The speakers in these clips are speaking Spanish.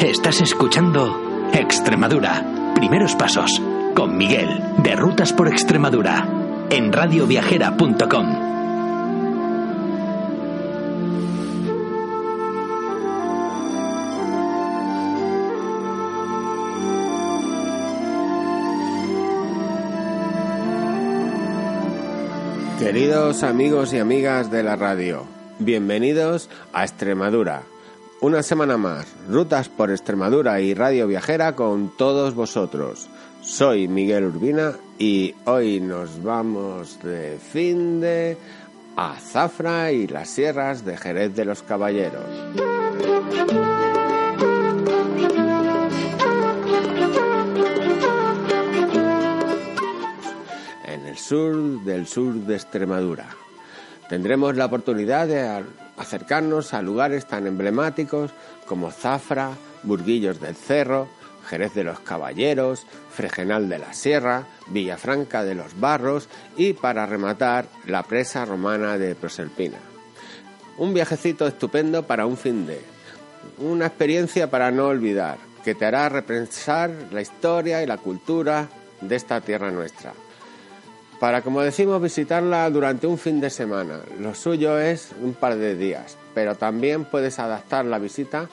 Estás escuchando Extremadura. Primeros pasos con Miguel de Rutas por Extremadura en radioviajera.com. Queridos amigos y amigas de la radio, bienvenidos a Extremadura. Una semana más, Rutas por Extremadura y Radio Viajera con todos vosotros. Soy Miguel Urbina y hoy nos vamos de fin de a Zafra y las sierras de Jerez de los Caballeros. En el sur del sur de Extremadura. Tendremos la oportunidad de acercarnos a lugares tan emblemáticos como Zafra, Burguillos del Cerro, Jerez de los Caballeros, Fregenal de la Sierra, Villafranca de los Barros y, para rematar, la presa romana de Proserpina. Un viajecito estupendo para un fin de. Una experiencia para no olvidar, que te hará repensar la historia y la cultura de esta tierra nuestra. Para, como decimos, visitarla durante un fin de semana. Lo suyo es un par de días, pero también puedes adaptar la visita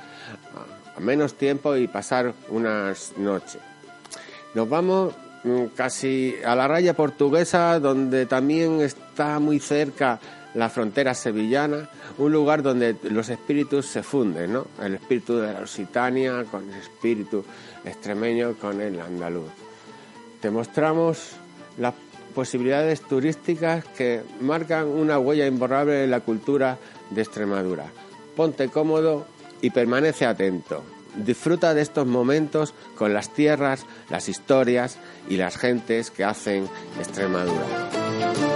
a menos tiempo y pasar unas noches. Nos vamos mm, casi a la raya portuguesa, donde también está muy cerca la frontera sevillana, un lugar donde los espíritus se funden, ¿no? El espíritu de la Occitania con el espíritu extremeño con el andaluz. Te mostramos las posibilidades turísticas que marcan una huella imborrable en la cultura de Extremadura. Ponte cómodo y permanece atento. Disfruta de estos momentos con las tierras, las historias y las gentes que hacen Extremadura.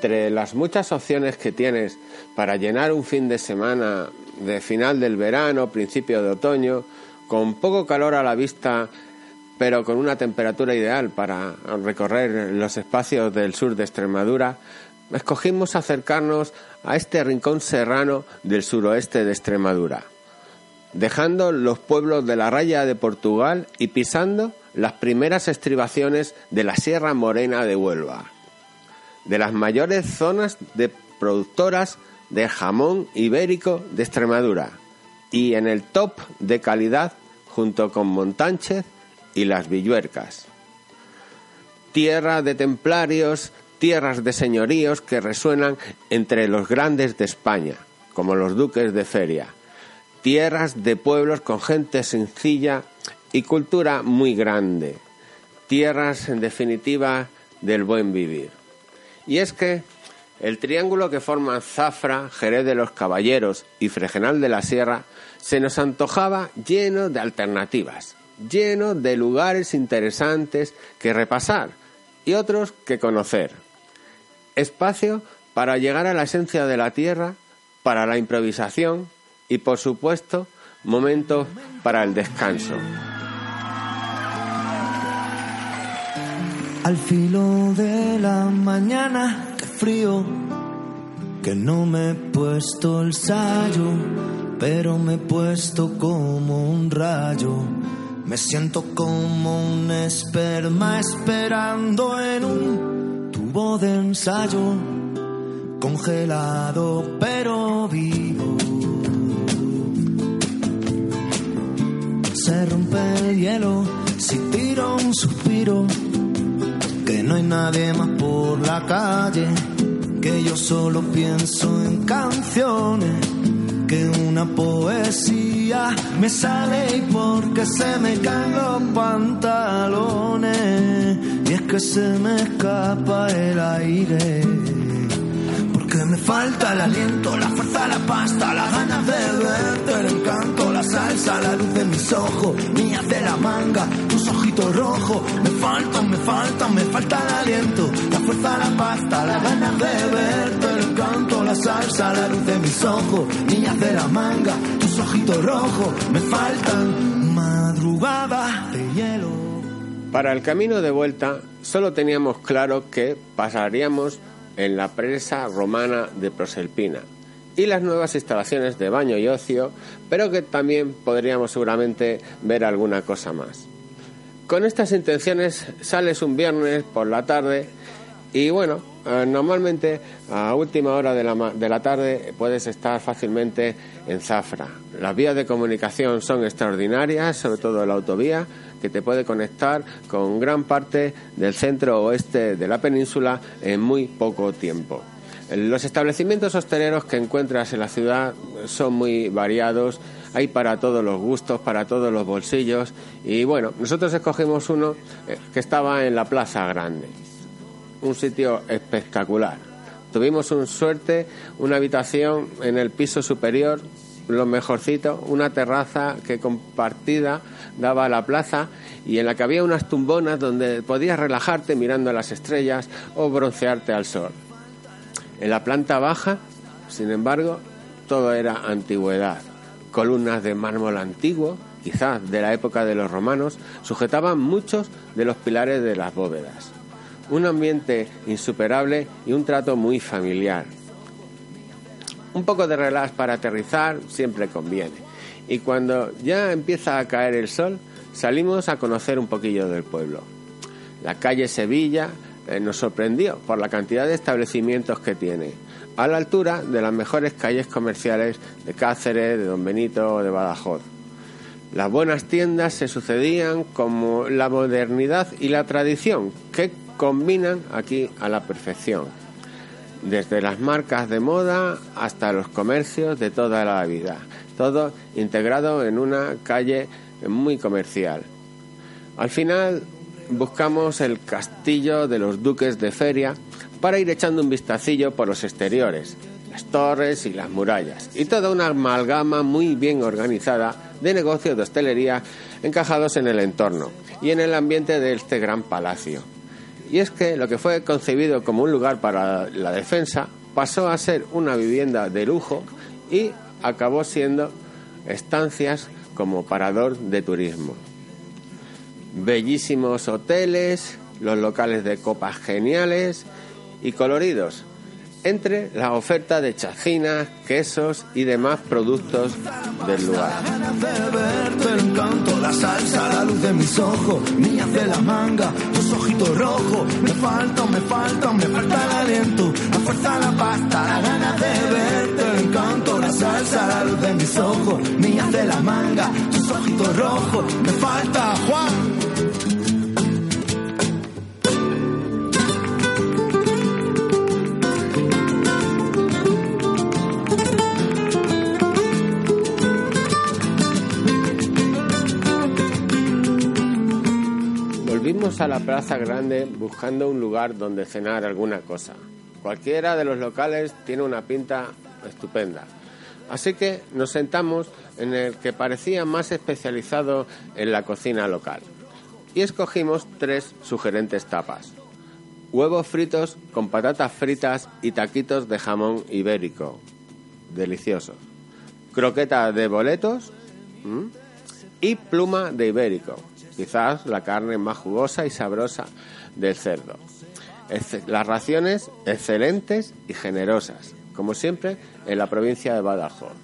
Entre las muchas opciones que tienes para llenar un fin de semana de final del verano, principio de otoño, con poco calor a la vista, pero con una temperatura ideal para recorrer los espacios del sur de Extremadura, escogimos acercarnos a este rincón serrano del suroeste de Extremadura, dejando los pueblos de la raya de Portugal y pisando las primeras estribaciones de la Sierra Morena de Huelva, de las mayores zonas de productoras de jamón ibérico de Extremadura y en el top de calidad junto con Montánchez y las Villuercas. Tierra de templarios, tierras de señoríos que resuenan entre los grandes de España, como los duques de feria. Tierras de pueblos con gente sencilla y cultura muy grande. Tierras, en definitiva, del buen vivir. Y es que el triángulo que forma Zafra, Jerez de los Caballeros y Fregenal de la Sierra se nos antojaba lleno de alternativas, lleno de lugares interesantes que repasar y otros que conocer. Espacio para llegar a la esencia de la tierra, para la improvisación y, por supuesto, momentos para el descanso. Al filo de la mañana frío que no me he puesto el sallo, pero me he puesto como un rayo. Me siento como un esperma esperando en un tubo de ensayo, congelado pero vivo. Se rompe el hielo si tiro un suspiro no hay nadie más por la calle, que yo solo pienso en canciones, que una poesía me sale y porque se me caen los pantalones y es que se me escapa el aire. Porque me falta el aliento, la fuerza, la pasta, las ganas de verte, el encanto, la salsa, la luz de mis ojos, niñas de la manga, tus ojitos rojos. Me faltan, me faltan, me falta el aliento, la fuerza, la pasta, las ganas de verte, el encanto, la salsa, la luz de mis ojos, niñas de la manga, tus ojitos rojos. Me faltan madrugadas de hielo. Para el camino de vuelta solo teníamos claro que pasaríamos en la presa romana de Proserpina y las nuevas instalaciones de baño y ocio, pero que también podríamos seguramente ver alguna cosa más. Con estas intenciones sales un viernes por la tarde y bueno, eh, normalmente a última hora de la, de la tarde puedes estar fácilmente en Zafra. Las vías de comunicación son extraordinarias, sobre todo la autovía, que te puede conectar con gran parte del centro oeste de la península en muy poco tiempo. Los establecimientos hosteleros que encuentras en la ciudad son muy variados, hay para todos los gustos, para todos los bolsillos y bueno, nosotros escogimos uno eh, que estaba en la Plaza Grande, un sitio espectacular. Tuvimos un suerte, una habitación en el piso superior, lo mejorcito, una terraza que compartida daba a la plaza y en la que había unas tumbonas donde podías relajarte mirando las estrellas o broncearte al sol. En la planta baja, sin embargo, todo era antigüedad. Columnas de mármol antiguo, quizás de la época de los romanos, sujetaban muchos de los pilares de las bóvedas. Un ambiente insuperable y un trato muy familiar. Un poco de relax para aterrizar siempre conviene. Y cuando ya empieza a caer el sol, salimos a conocer un poquillo del pueblo. La calle Sevilla eh, nos sorprendió por la cantidad de establecimientos que tiene, a la altura de las mejores calles comerciales de Cáceres, de Don Benito o de Badajoz. Las buenas tiendas se sucedían como la modernidad y la tradición, que combinan aquí a la perfección, desde las marcas de moda hasta los comercios de toda la vida, todo integrado en una calle muy comercial. Al final buscamos el castillo de los duques de feria para ir echando un vistacillo por los exteriores, las torres y las murallas, y toda una amalgama muy bien organizada de negocios de hostelería encajados en el entorno y en el ambiente de este gran palacio. Y es que lo que fue concebido como un lugar para la defensa pasó a ser una vivienda de lujo y acabó siendo estancias como parador de turismo. Bellísimos hoteles, los locales de copas geniales y coloridos, entre la oferta de chacinas, quesos y demás productos del lugar. me falta, me falta, me falta la la pasta, la de salsa, la luz de mis ojos, niñas de la manga, tus ojitos rojos, me falta Juan. Volvimos a la Plaza Grande buscando un lugar donde cenar alguna cosa. Cualquiera de los locales tiene una pinta estupenda. Así que nos sentamos en el que parecía más especializado en la cocina local. Y escogimos tres sugerentes tapas. Huevos fritos con patatas fritas y taquitos de jamón ibérico. Deliciosos. Croqueta de boletos y pluma de ibérico quizás la carne más jugosa y sabrosa del cerdo. Las raciones excelentes y generosas, como siempre en la provincia de Badajoz.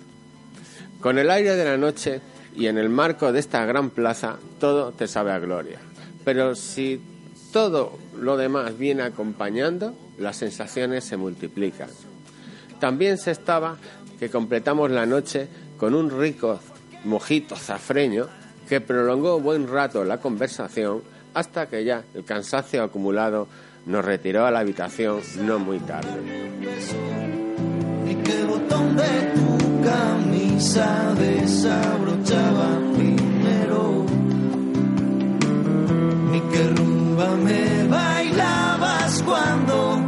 Con el aire de la noche y en el marco de esta gran plaza, todo te sabe a gloria. Pero si todo lo demás viene acompañando, las sensaciones se multiplican. También se estaba que completamos la noche con un rico mojito zafreño que prolongó buen rato la conversación hasta que ya el cansancio acumulado nos retiró a la habitación no muy tarde. Ni qué botón de tu camisa desabrochaba primero. Ni qué rumba me bailabas cuando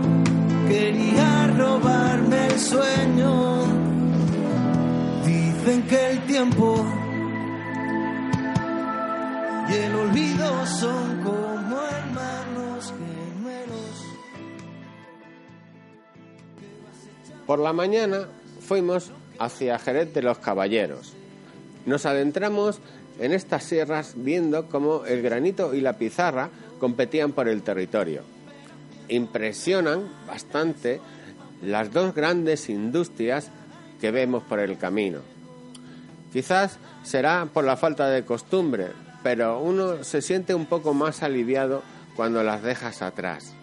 quería robarme el sueño. Dicen que el tiempo y el olvido son como Por la mañana fuimos hacia Jerez de los Caballeros. Nos adentramos en estas sierras viendo cómo el granito y la pizarra competían por el territorio. Impresionan bastante las dos grandes industrias que vemos por el camino. Quizás será por la falta de costumbre, pero uno se siente un poco más aliviado cuando las dejas atrás.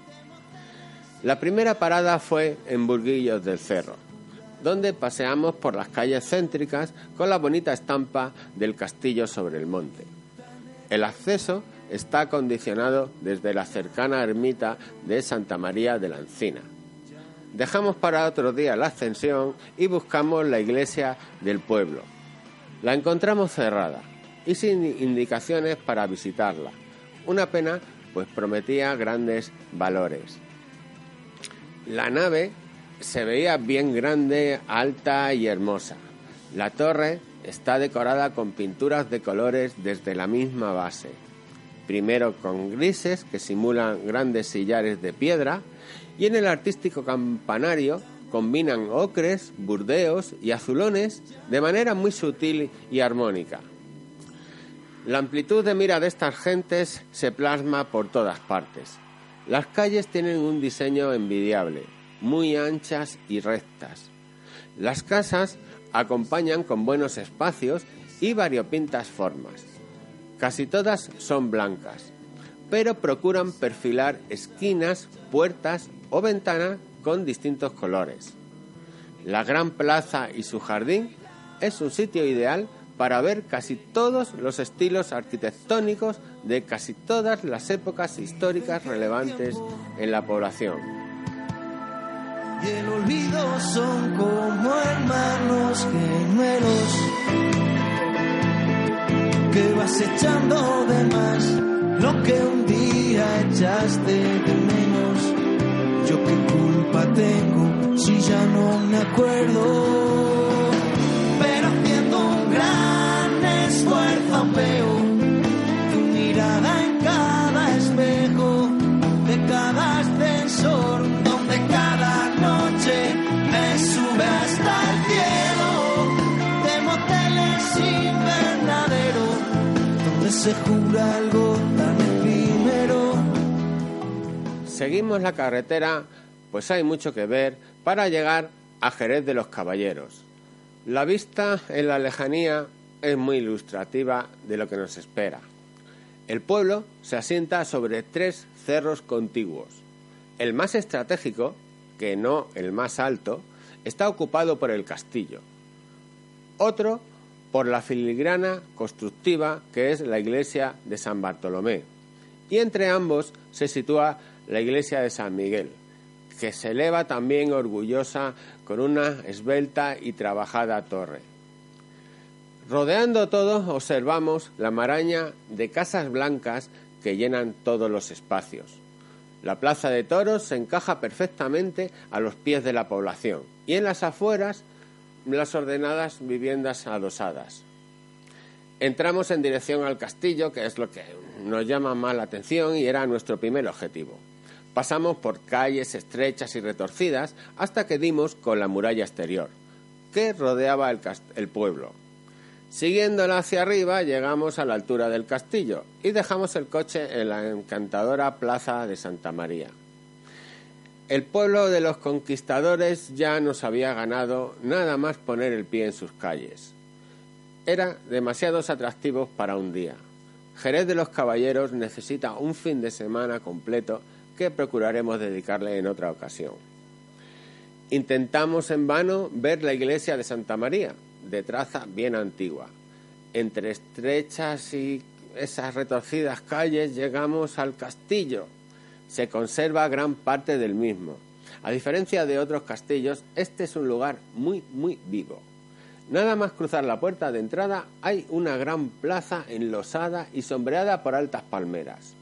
La primera parada fue en Burguillos del Cerro, donde paseamos por las calles céntricas con la bonita estampa del castillo sobre el monte. El acceso está acondicionado desde la cercana ermita de Santa María de la Encina. Dejamos para otro día la ascensión y buscamos la iglesia del pueblo. La encontramos cerrada y sin indicaciones para visitarla. Una pena, pues prometía grandes valores. La nave se veía bien grande, alta y hermosa. La torre está decorada con pinturas de colores desde la misma base. Primero con grises que simulan grandes sillares de piedra y en el artístico campanario combinan ocres, burdeos y azulones de manera muy sutil y armónica. La amplitud de mira de estas gentes se plasma por todas partes. Las calles tienen un diseño envidiable, muy anchas y rectas. Las casas acompañan con buenos espacios y variopintas formas. Casi todas son blancas, pero procuran perfilar esquinas, puertas o ventanas con distintos colores. La gran plaza y su jardín es un sitio ideal para ver casi todos los estilos arquitectónicos de casi todas las épocas históricas relevantes en la población. Y el olvido son como hermanos gemelos que vas echando de más lo que un día echaste de menos. Yo qué culpa tengo si ya no me acuerdo. Esfuerzo veo tu mirada en cada espejo de cada ascensor donde cada noche me sube hasta el cielo de moteles invernadero donde se jura algo tan efímero. Seguimos la carretera, pues hay mucho que ver para llegar a Jerez de los Caballeros. La vista en la lejanía es muy ilustrativa de lo que nos espera. El pueblo se asienta sobre tres cerros contiguos. El más estratégico, que no el más alto, está ocupado por el castillo. Otro por la filigrana constructiva que es la iglesia de San Bartolomé. Y entre ambos se sitúa la iglesia de San Miguel, que se eleva también orgullosa con una esbelta y trabajada torre. Rodeando todo observamos la maraña de casas blancas que llenan todos los espacios. La plaza de toros se encaja perfectamente a los pies de la población y en las afueras las ordenadas viviendas adosadas. Entramos en dirección al castillo, que es lo que nos llama más la atención y era nuestro primer objetivo. Pasamos por calles estrechas y retorcidas hasta que dimos con la muralla exterior, que rodeaba el, el pueblo. Siguiéndola hacia arriba llegamos a la altura del castillo y dejamos el coche en la encantadora plaza de Santa María. El pueblo de los conquistadores ya nos había ganado nada más poner el pie en sus calles. Eran demasiados atractivos para un día. Jerez de los Caballeros necesita un fin de semana completo que procuraremos dedicarle en otra ocasión. Intentamos en vano ver la iglesia de Santa María, de traza bien antigua. Entre estrechas y esas retorcidas calles llegamos al castillo, Se conserva gran parte del mismo. A diferencia de otros castillos, este es un lugar muy, muy vivo. Nada más cruzar la puerta de entrada hay una gran plaza enlosada y sombreada por altas palmeras.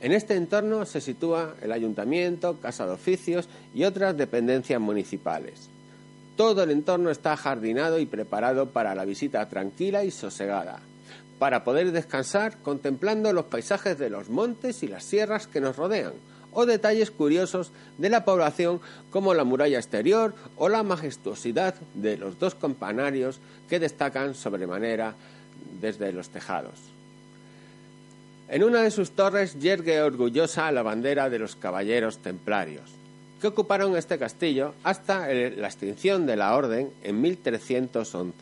En este entorno se sitúa el ayuntamiento, casa de oficios y otras dependencias municipales. Todo el entorno está jardinado y preparado para la visita tranquila y sosegada, para poder descansar contemplando los paisajes de los montes y las sierras que nos rodean, o detalles curiosos de la población como la muralla exterior o la majestuosidad de los dos campanarios que destacan sobremanera desde los tejados. En una de sus torres yergue orgullosa la bandera de los caballeros templarios, que ocuparon este castillo hasta la extinción de la orden en 1311.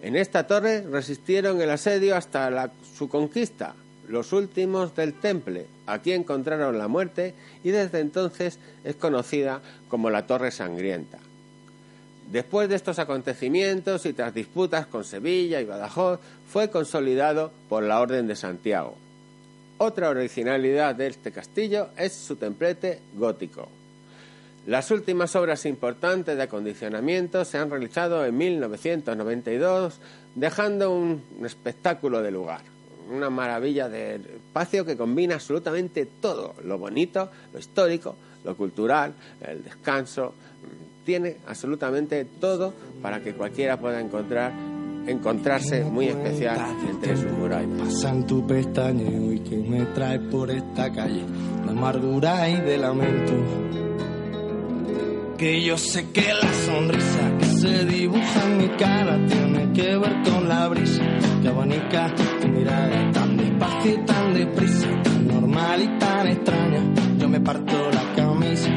En esta torre resistieron el asedio hasta su conquista, los últimos del Temple. Aquí encontraron la muerte y desde entonces es conocida como la Torre Sangrienta. Después de estos acontecimientos y tras disputas con Sevilla y Badajoz, fue consolidado por la Orden de Santiago. Otra originalidad de este castillo es su templete gótico. Las últimas obras importantes de acondicionamiento se han realizado en 1992, dejando un espectáculo de lugar una maravilla de espacio que combina absolutamente todo, lo bonito, lo histórico, lo cultural, el descanso, tiene absolutamente todo para que cualquiera pueda encontrar encontrarse muy especial entre sus murallas. Pasan tu pestañeo y que me trae por esta calle la amargura y de lamento. Que yo sé que la sonrisa que se dibuja en mi cara tiene que ver con la brisa que abanica tu mirada tan despacio y tan deprisa, tan normal y tan extraña. Yo me parto la camisa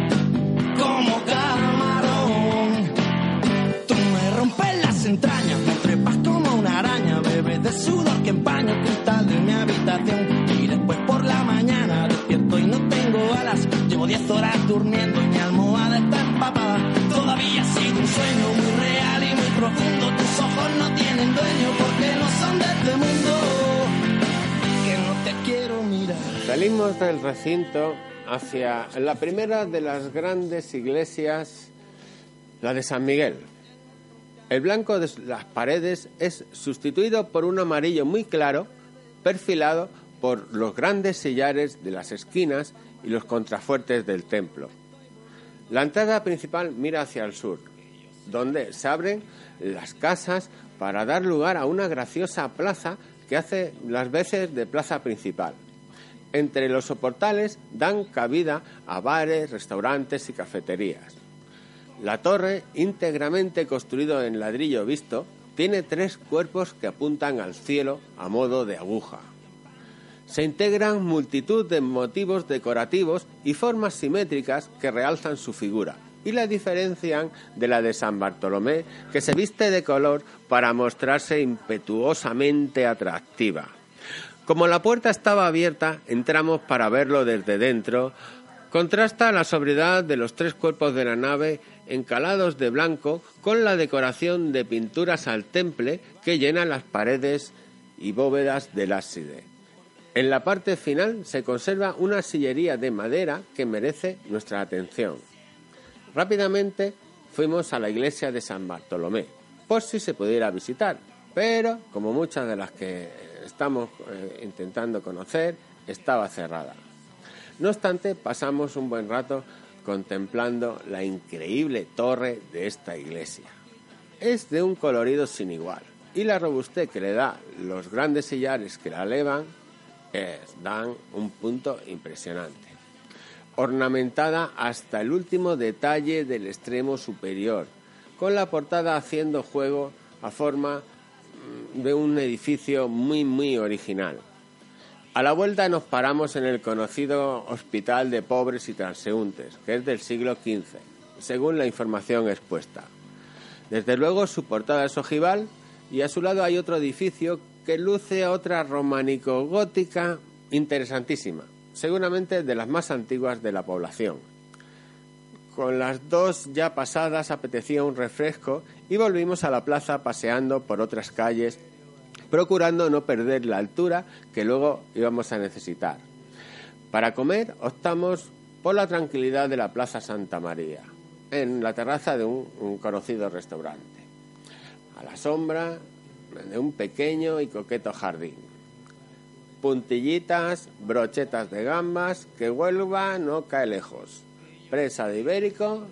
como camarón. Tú me rompes las entrañas, me trepas como una araña, bebes de sudor que empaña el cristal de mi habitación. Y después por la mañana despierto y no tengo alas. Llevo 10 horas durmiendo y mi almohada está Salimos del recinto hacia la primera de las grandes iglesias, la de San Miguel. El blanco de las paredes es sustituido por un amarillo muy claro, perfilado por los grandes sillares de las esquinas y los contrafuertes del templo. La entrada principal mira hacia el sur, donde se abren las casas para dar lugar a una graciosa plaza que hace las veces de plaza principal. Entre los soportales dan cabida a bares, restaurantes y cafeterías. La torre, íntegramente construido en ladrillo visto, tiene tres cuerpos que apuntan al cielo a modo de aguja. Se integran multitud de motivos decorativos y formas simétricas que realzan su figura y la diferencian de la de San Bartolomé, que se viste de color para mostrarse impetuosamente atractiva. Como la puerta estaba abierta, entramos para verlo desde dentro. Contrasta la sobriedad de los tres cuerpos de la nave encalados de blanco con la decoración de pinturas al temple que llenan las paredes y bóvedas del ábside. En la parte final se conserva una sillería de madera que merece nuestra atención. Rápidamente fuimos a la iglesia de San Bartolomé, por si se pudiera visitar, pero como muchas de las que estamos eh, intentando conocer, estaba cerrada. No obstante, pasamos un buen rato contemplando la increíble torre de esta iglesia. Es de un colorido sin igual y la robustez que le da los grandes sillares que la elevan dan un punto impresionante. Ornamentada hasta el último detalle del extremo superior, con la portada haciendo juego a forma mm, de un edificio muy muy original. A la vuelta nos paramos en el conocido Hospital de Pobres y Transeúntes, que es del siglo XV, según la información expuesta. Desde luego su portada es ojival y a su lado hay otro edificio que luce otra románico-gótica interesantísima, seguramente de las más antiguas de la población. Con las dos ya pasadas apetecía un refresco y volvimos a la plaza paseando por otras calles procurando no perder la altura que luego íbamos a necesitar. Para comer optamos por la tranquilidad de la Plaza Santa María, en la terraza de un, conocido restaurante, a la sombra de un pequeño y coqueto jardín. Puntillitas, brochetas de gambas, que Huelva no cae lejos. Presa de Ibérico,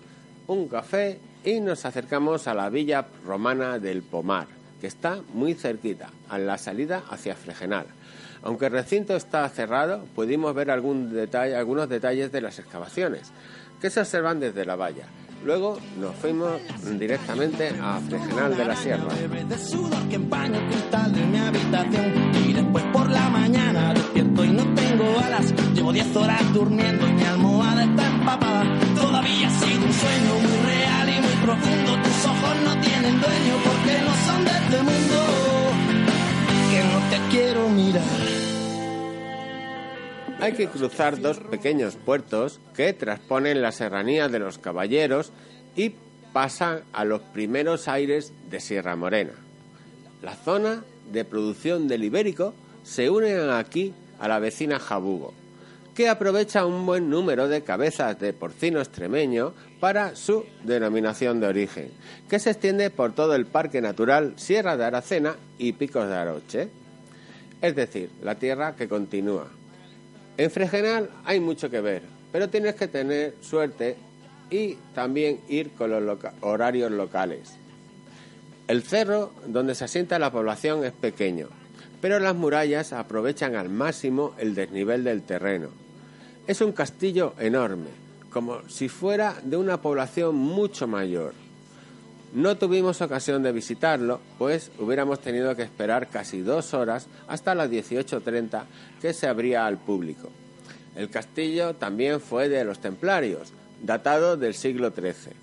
un café y nos acercamos a la villa romana del Pomar, que está muy cerquita, a la salida hacia Fregenal. Aunque el recinto está cerrado, pudimos ver algunos detalles de las excavaciones, que se observan desde la valla. Luego nos fuimos directamente a Fregenal de la Sierra. Y después por la mañana despierto y no tengo alas. Llevo 10 horas durmiendo y mi almohada está empapada. Todavía sigue un sueño muy real y muy profundo. Tus ojos no tienen dueño porque no son de este mundo. Que no te quiero mirar hay que cruzar dos pequeños puertos que transponen la serranía de los caballeros y pasan a los primeros aires de Sierra Morena. La zona de producción del ibérico se une aquí a la vecina Jabugo, que aprovecha un buen número de cabezas de porcino extremeño para su denominación de origen, que se extiende por todo el Parque Natural Sierra de Aracena y Picos de Aroche, es decir, la tierra que continúa en Fregenal hay mucho que ver, pero tienes que tener suerte y también ir con los horarios locales. El cerro donde se asienta la población es pequeño, pero las murallas aprovechan al máximo el desnivel del terreno. Es un castillo enorme, como si fuera de una población mucho mayor. No tuvimos ocasión de visitarlo, pues hubiéramos tenido que esperar casi dos horas hasta las 18.30 que se abría al público. El castillo también fue de los templarios, datado del siglo XIII.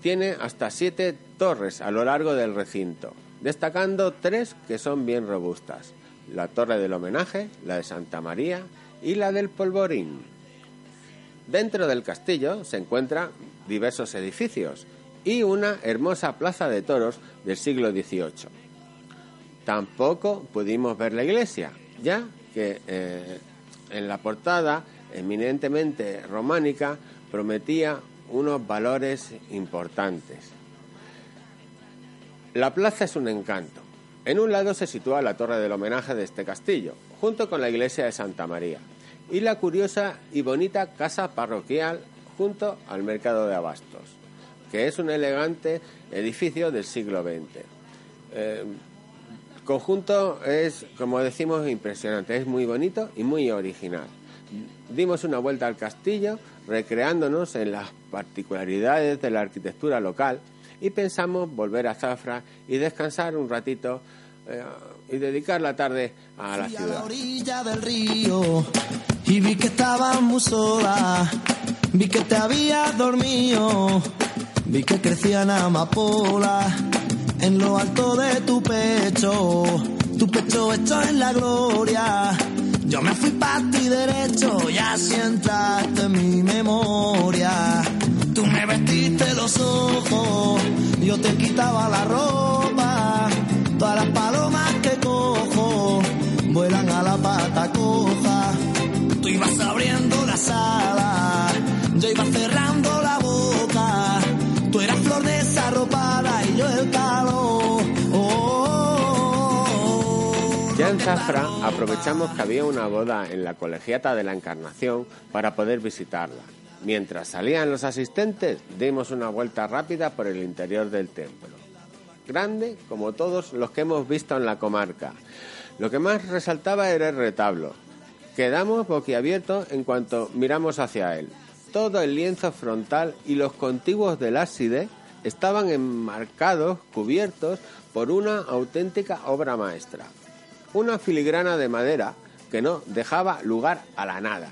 Tiene hasta siete torres a lo largo del recinto, destacando tres que son bien robustas, la torre del homenaje, la de Santa María y la del polvorín. Dentro del castillo se encuentran diversos edificios, y una hermosa plaza de toros del siglo XVIII. Tampoco pudimos ver la iglesia, ya que eh, en la portada, eminentemente románica, prometía unos valores importantes. La plaza es un encanto. En un lado se sitúa la torre del homenaje de este castillo, junto con la iglesia de Santa María, y la curiosa y bonita casa parroquial junto al mercado de abastos que es un elegante edificio del siglo XX. Eh, el conjunto es, como decimos, impresionante, es muy bonito y muy original. Dimos una vuelta al castillo, recreándonos en las particularidades de la arquitectura local y pensamos volver a Zafra y descansar un ratito eh, y dedicar la tarde a la ciudad. A la orilla del río y vi que estaba muy sola, vi que te había dormido Vi que crecían amapolas en lo alto de tu pecho, tu pecho hecho en la gloria. Yo me fui para ti derecho y así entraste en mi memoria. Tú me vestiste los ojos, yo te quitaba la ropa. Todas las palomas que cojo vuelan a la pata coja. Tú ibas abriendo la sala, yo iba cerrando en Zafra aprovechamos que había una boda en la colegiata de la Encarnación para poder visitarla. Mientras salían los asistentes, dimos una vuelta rápida por el interior del templo. Grande como todos los que hemos visto en la comarca. Lo que más resaltaba era el retablo. Quedamos boquiabiertos en cuanto miramos hacia él todo el lienzo frontal y los contiguos del ábside estaban enmarcados, cubiertos por una auténtica obra maestra. Una filigrana de madera que no dejaba lugar a la nada,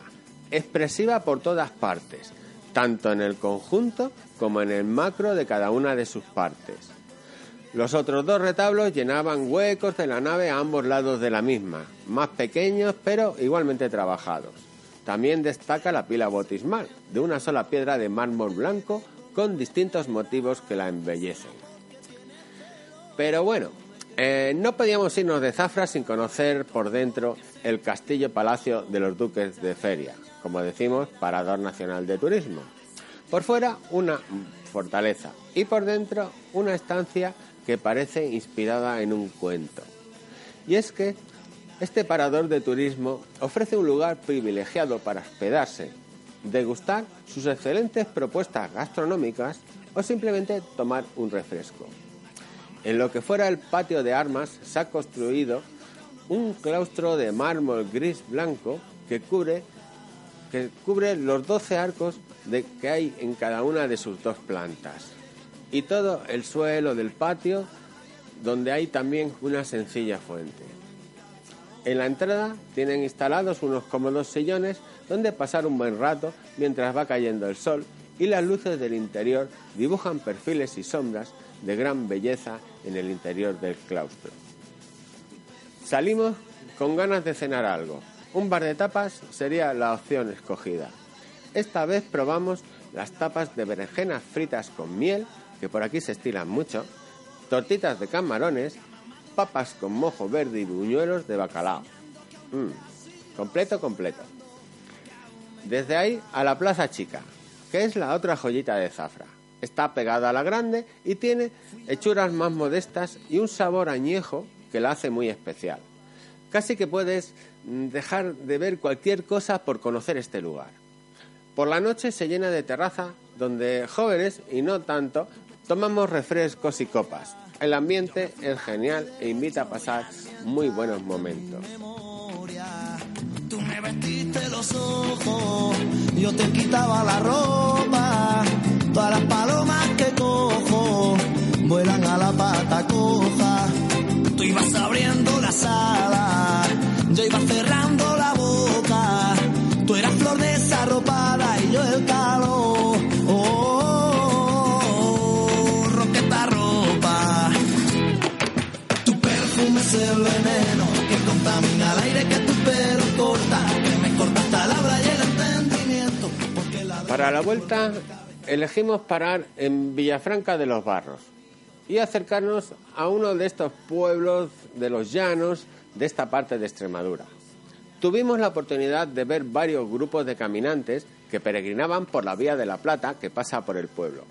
expresiva por todas partes, tanto en el conjunto como en el macro de cada una de sus partes. Los otros dos retablos llenaban huecos de la nave a ambos lados de la misma, más pequeños pero igualmente trabajados. También destaca la pila bautismal, de una sola piedra de mármol blanco con distintos motivos que la embellecen. Pero bueno, eh, no podíamos irnos de Zafra sin conocer por dentro el castillo palacio de los duques de Feria, como decimos, Parador Nacional de Turismo. Por fuera, una fortaleza y por dentro, una estancia que parece inspirada en un cuento. Y es que este parador de turismo ofrece un lugar privilegiado para hospedarse, degustar sus excelentes propuestas gastronómicas o simplemente tomar un refresco. En lo que fuera el patio de armas se ha construido un claustro de mármol gris blanco que cubre, que cubre los 12 arcos que hay en cada una de sus dos plantas. Y todo el suelo del patio donde hay también una sencilla fuente. En la entrada tienen instalados unos cómodos sillones donde pasar un buen rato mientras va cayendo el sol y las luces del interior dibujan perfiles y sombras de gran belleza en el interior del claustro. Salimos con ganas de cenar algo. Un bar de tapas sería la opción escogida. Esta vez probamos las tapas de berenjenas fritas con miel, que por aquí se estilan mucho, tortitas de camarones, papas con mojo verde y buñuelos de bacalao. Mm, completo, completo. Desde ahí a la Plaza Chica, que es la otra joyita de Zafra. Está pegada a la grande y tiene hechuras más modestas y un sabor añejo que la hace muy especial. Casi que puedes dejar de ver cualquier cosa por conocer este lugar. Por la noche se llena de terraza donde jóvenes y no tanto tomamos refrescos y copas. El ambiente es genial e invita a pasar muy buenos momentos. Todas las palomas que cojo vuelan a la pata coja. Tú ibas abriendo la sala, yo iba cerrando la boca. Tú eras flor desarropada y yo el calor. Oh, roqueta ropa. Tu perfume es el veneno que contamina el aire que tu pelo corta. Que me corta hasta la habla y el entendimiento. Porque la Para la vuelta elegimos parar en Villafranca de los Barros y acercarnos a uno de estos pueblos de los llanos de esta parte de Extremadura. Tuvimos la oportunidad de ver varios grupos de caminantes que peregrinaban por la vía de la Plata que pasa por el pueblo.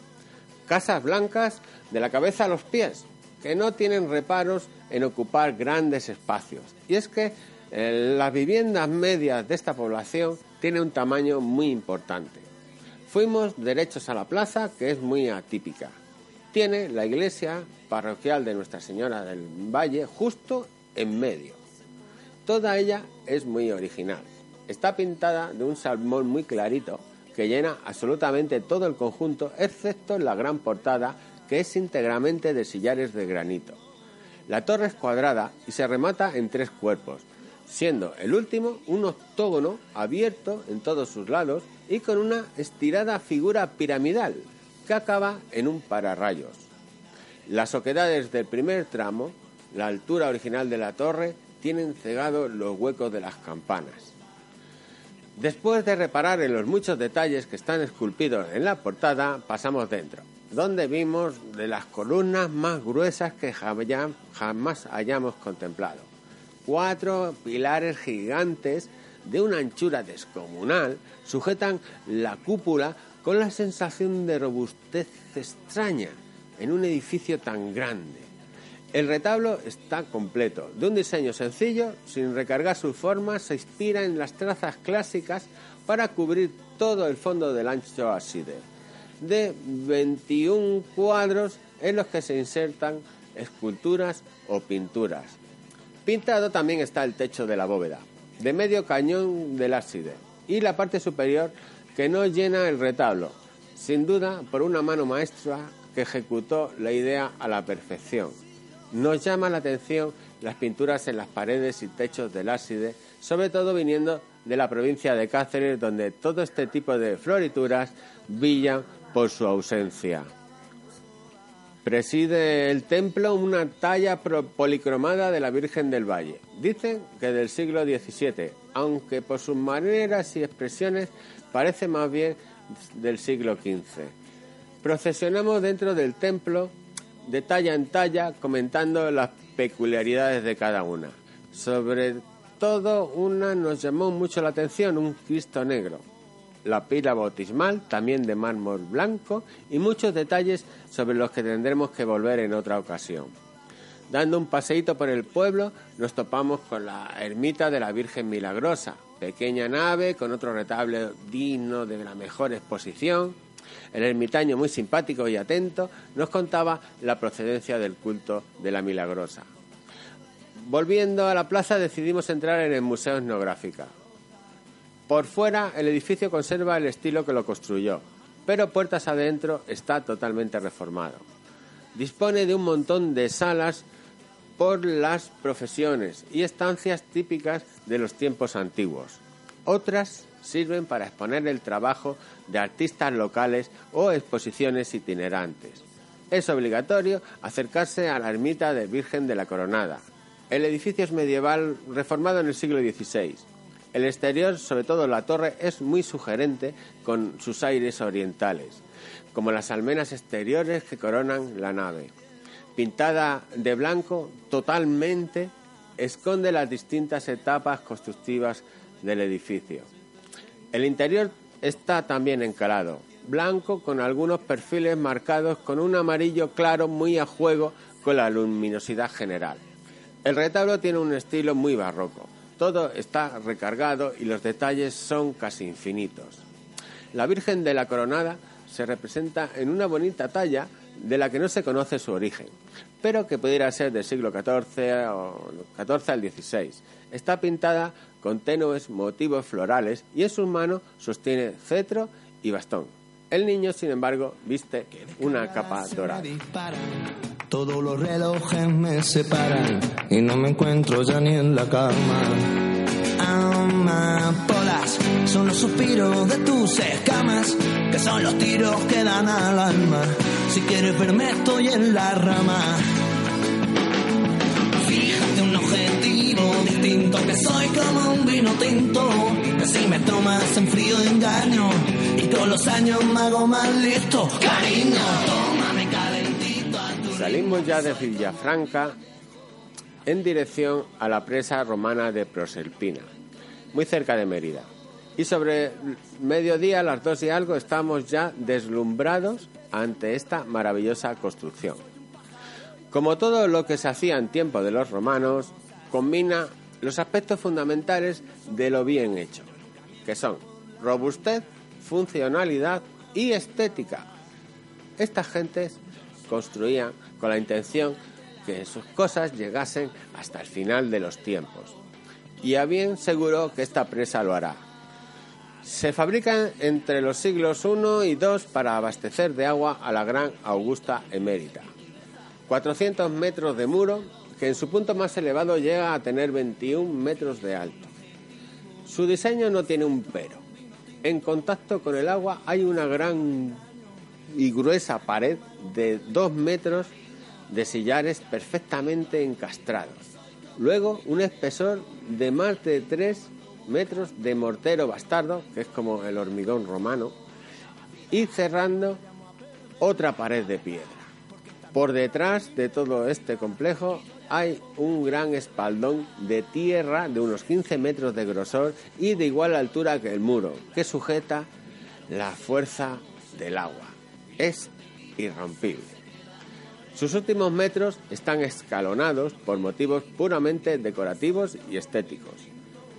Casas blancas de la cabeza a los pies, que no tienen reparos en ocupar grandes espacios. Y es que eh, las viviendas medias de esta población tienen un tamaño muy importante. Fuimos derechos a la plaza, que es muy atípica. Tiene la iglesia parroquial de Nuestra Señora del Valle justo en medio. Toda ella es muy original. Está pintada de un salmón muy clarito que llena absolutamente todo el conjunto, excepto la gran portada que es íntegramente de sillares de granito. La torre es cuadrada y se remata en tres cuerpos, siendo el último un octógono abierto en todos sus lados y con una estirada figura piramidal que acaba en un pararrayos. Las oquedades del primer tramo, la altura original de la torre, tienen cegados los huecos de las campanas. Después de reparar en los muchos detalles que están esculpidos en la portada, pasamos dentro, donde vimos de las columnas más gruesas que jamás hayamos contemplado. Cuatro pilares gigantes de una anchura descomunal sujetan la cúpula con la sensación de robustez extraña en un edificio tan grande. El retablo está completo, de un diseño sencillo, sin recargar sus formas, se inspira en las trazas clásicas para cubrir todo el fondo del ancho ábside, de 21 cuadros en los que se insertan esculturas o pinturas. Pintado también está el techo de la bóveda, de medio cañón del ábside, y la parte superior que no llena el retablo, sin duda por una mano maestra que ejecutó la idea a la perfección. Nos llama la atención las pinturas en las paredes y techos del ábside, sobre todo viniendo de la provincia de Cáceres, donde todo este tipo de florituras brillan por su ausencia. Preside el templo una talla policromada de la Virgen del Valle. Dicen que del siglo XVII, aunque por sus maneras y expresiones parece más bien del siglo XV. Procesionamos dentro del templo de talla en talla comentando las peculiaridades de cada una. Sobre todo, una nos llamó mucho la atención, un Cristo negro. La pila bautismal, también de mármol blanco, y muchos detalles sobre los que tendremos que volver en otra ocasión. Dando un paseíto por el pueblo, nos topamos con la ermita de la Virgen Milagrosa, pequeña nave con otro retablo digno de la mejor exposición. El ermitaño, muy simpático y atento, nos contaba la procedencia del culto de la Milagrosa. Volviendo a la plaza, decidimos entrar en el Museo Etnográfico. Por fuera, el edificio conserva el estilo que lo construyó, pero puertas adentro está totalmente reformado. Dispone de un montón de salas por las profesiones y estancias típicas de los tiempos antiguos. Otras sirven para exponer el trabajo de artistas locales o exposiciones itinerantes. Es obligatorio acercarse a la ermita de Virgen de la Coronada. El edificio es medieval reformado en el siglo XVI. El exterior, sobre todo la torre, es muy sugerente con sus aires orientales, como las almenas exteriores que coronan la nave pintada de blanco totalmente, esconde las distintas etapas constructivas del edificio. El interior está también encalado, blanco con algunos perfiles marcados con un amarillo claro muy a juego con la luminosidad general. El retablo tiene un estilo muy barroco. Todo está recargado y los detalles son casi infinitos. La Virgen de la Coronada se representa en una bonita talla de la que no se conoce su origen, pero que pudiera ser del siglo XIV o XIV al XVI. Está pintada con tenues motivos florales y en sus manos sostiene cetro y bastón. El niño, sin embargo, viste una capa dorada. Todos los relojes me separan y no me encuentro ya ni en la cama amapolas son los suspiros de tus escamas, que son los tiros que dan al alma. Si quieres verme, estoy en la rama. Fíjate un objetivo distinto, que soy como un vino tinto. Que si me tomas en frío engaño, y todos los años me hago más listo. Cariño. Salimos ya de Villafranca en dirección a la presa romana de Proserpina muy cerca de Mérida. Y sobre mediodía, las dos y algo, estamos ya deslumbrados ante esta maravillosa construcción. Como todo lo que se hacía en tiempo de los romanos, combina los aspectos fundamentales de lo bien hecho, que son robustez, funcionalidad y estética. Estas gentes construían con la intención que sus cosas llegasen hasta el final de los tiempos y a bien seguro que esta presa lo hará. Se fabrican entre los siglos I y II para abastecer de agua a la gran Augusta Emérita. 400 metros de muro que en su punto más elevado llega a tener 21 metros de alto. Su diseño no tiene un pero. En contacto con el agua hay una gran y gruesa pared de 2 metros de sillares perfectamente encastrados. Luego un espesor de más de 3 metros de mortero bastardo, que es como el hormigón romano, y cerrando otra pared de piedra. Por detrás de todo este complejo hay un gran espaldón de tierra de unos 15 metros de grosor y de igual altura que el muro, que sujeta la fuerza del agua. Es irrompible. Sus últimos metros están escalonados por motivos puramente decorativos y estéticos.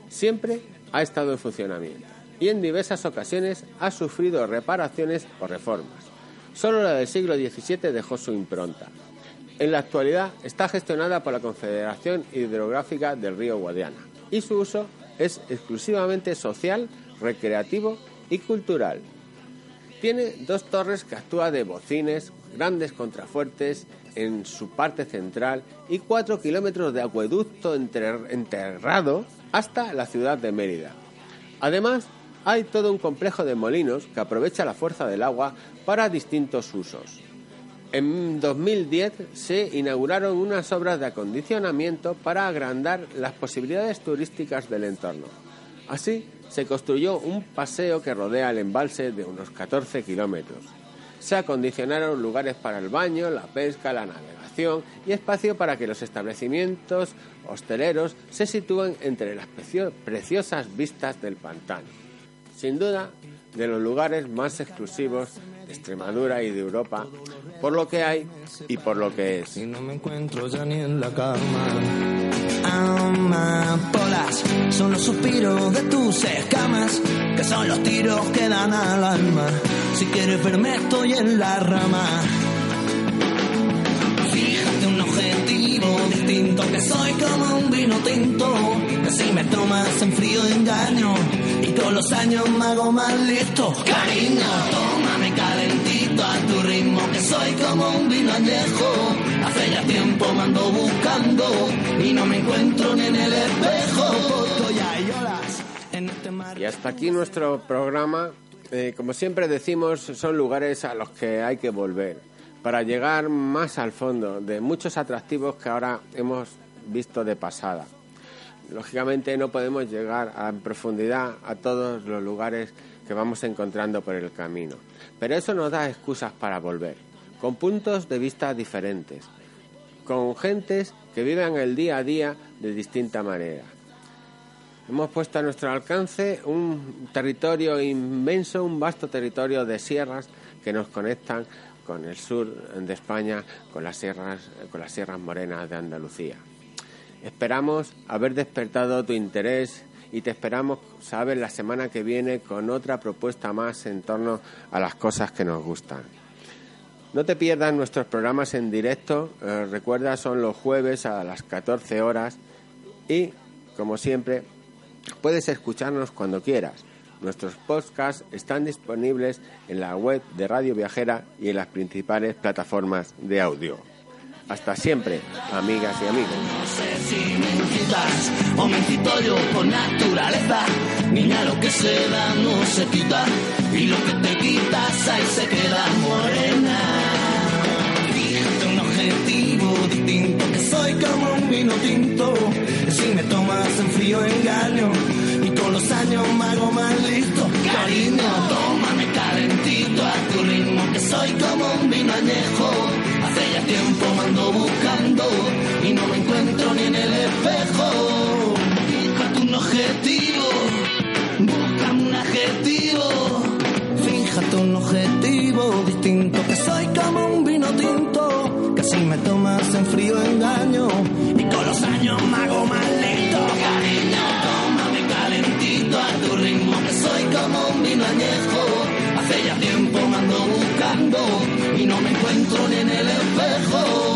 Siempre ha estado en funcionamiento y en diversas ocasiones ha sufrido reparaciones o reformas. Solo la del siglo XVII dejó su impronta. En la actualidad está gestionada por la Confederación Hidrográfica del Río Guadiana y su uso es exclusivamente social, recreativo y cultural. Tiene dos torres que actúan de bocines, grandes contrafuertes en su parte central y cuatro kilómetros de acueducto enterrado hasta la ciudad de Mérida. Además, hay todo un complejo de molinos que aprovecha la fuerza del agua para distintos usos. En 2010 se inauguraron unas obras de acondicionamiento para agrandar las posibilidades turísticas del entorno. Así, se construyó un paseo que rodea el embalse de unos 14 kilómetros. Se acondicionaron lugares para el baño, la pesca, la navegación y espacio para que los establecimientos hosteleros se sitúen entre las preciosas vistas del pantano. Sin duda, de los lugares más exclusivos de Extremadura y de Europa, por lo que hay y por lo que es. No me encuentro ya ni en la. Amapolas son los suspiros de tus escamas, que son los tiros que dan al alma. Si quieres verme, estoy en la rama. Fíjate un objetivo distinto, que soy como un vino tinto, que si me tomas en frío engaño y con los años me hago más listo. Cariño, tómame calentito a tu ritmo, que soy como un vino añejo. Hace ya tiempo me ando buscando y no me encuentro ni en el espejo. Este y hasta aquí nuestro programa. Eh, como siempre decimos, son lugares a los que hay que volver para llegar más al fondo de muchos atractivos que ahora hemos visto de pasada. Lógicamente no podemos llegar en profundidad a todos los lugares que vamos encontrando por el camino, pero eso nos da excusas para volver, con puntos de vista diferentes, con gentes que viven el día a día de distinta manera. Hemos puesto a nuestro alcance un territorio inmenso, un vasto territorio de sierras que nos conectan con el sur de España, con las sierras, con las sierras morenas de Andalucía. Esperamos haber despertado tu interés y te esperamos saber la semana que viene con otra propuesta más en torno a las cosas que nos gustan. No te pierdas nuestros programas en directo, eh, recuerda son los jueves a las 14 horas y, como siempre, puedes escucharnos cuando quieras. Nuestros podcasts están disponibles en la web de Radio Viajera y en las principales plataformas de audio. Hasta siempre, amigas y amigos. No sé si me incitas o me incito yo por naturaleza. Niña, lo que se da no se quita y lo que te quitas ahí se queda morena. Fíjate un objetivo distinto, que soy como un vino tinto. Si me tomas en frío engaño y con los años me hago más listo. Cariño, tómame calentito a tu ritmo, que soy como un vino añejo tiempo me ando buscando y no me encuentro ni en el espejo. Ni en el espejo.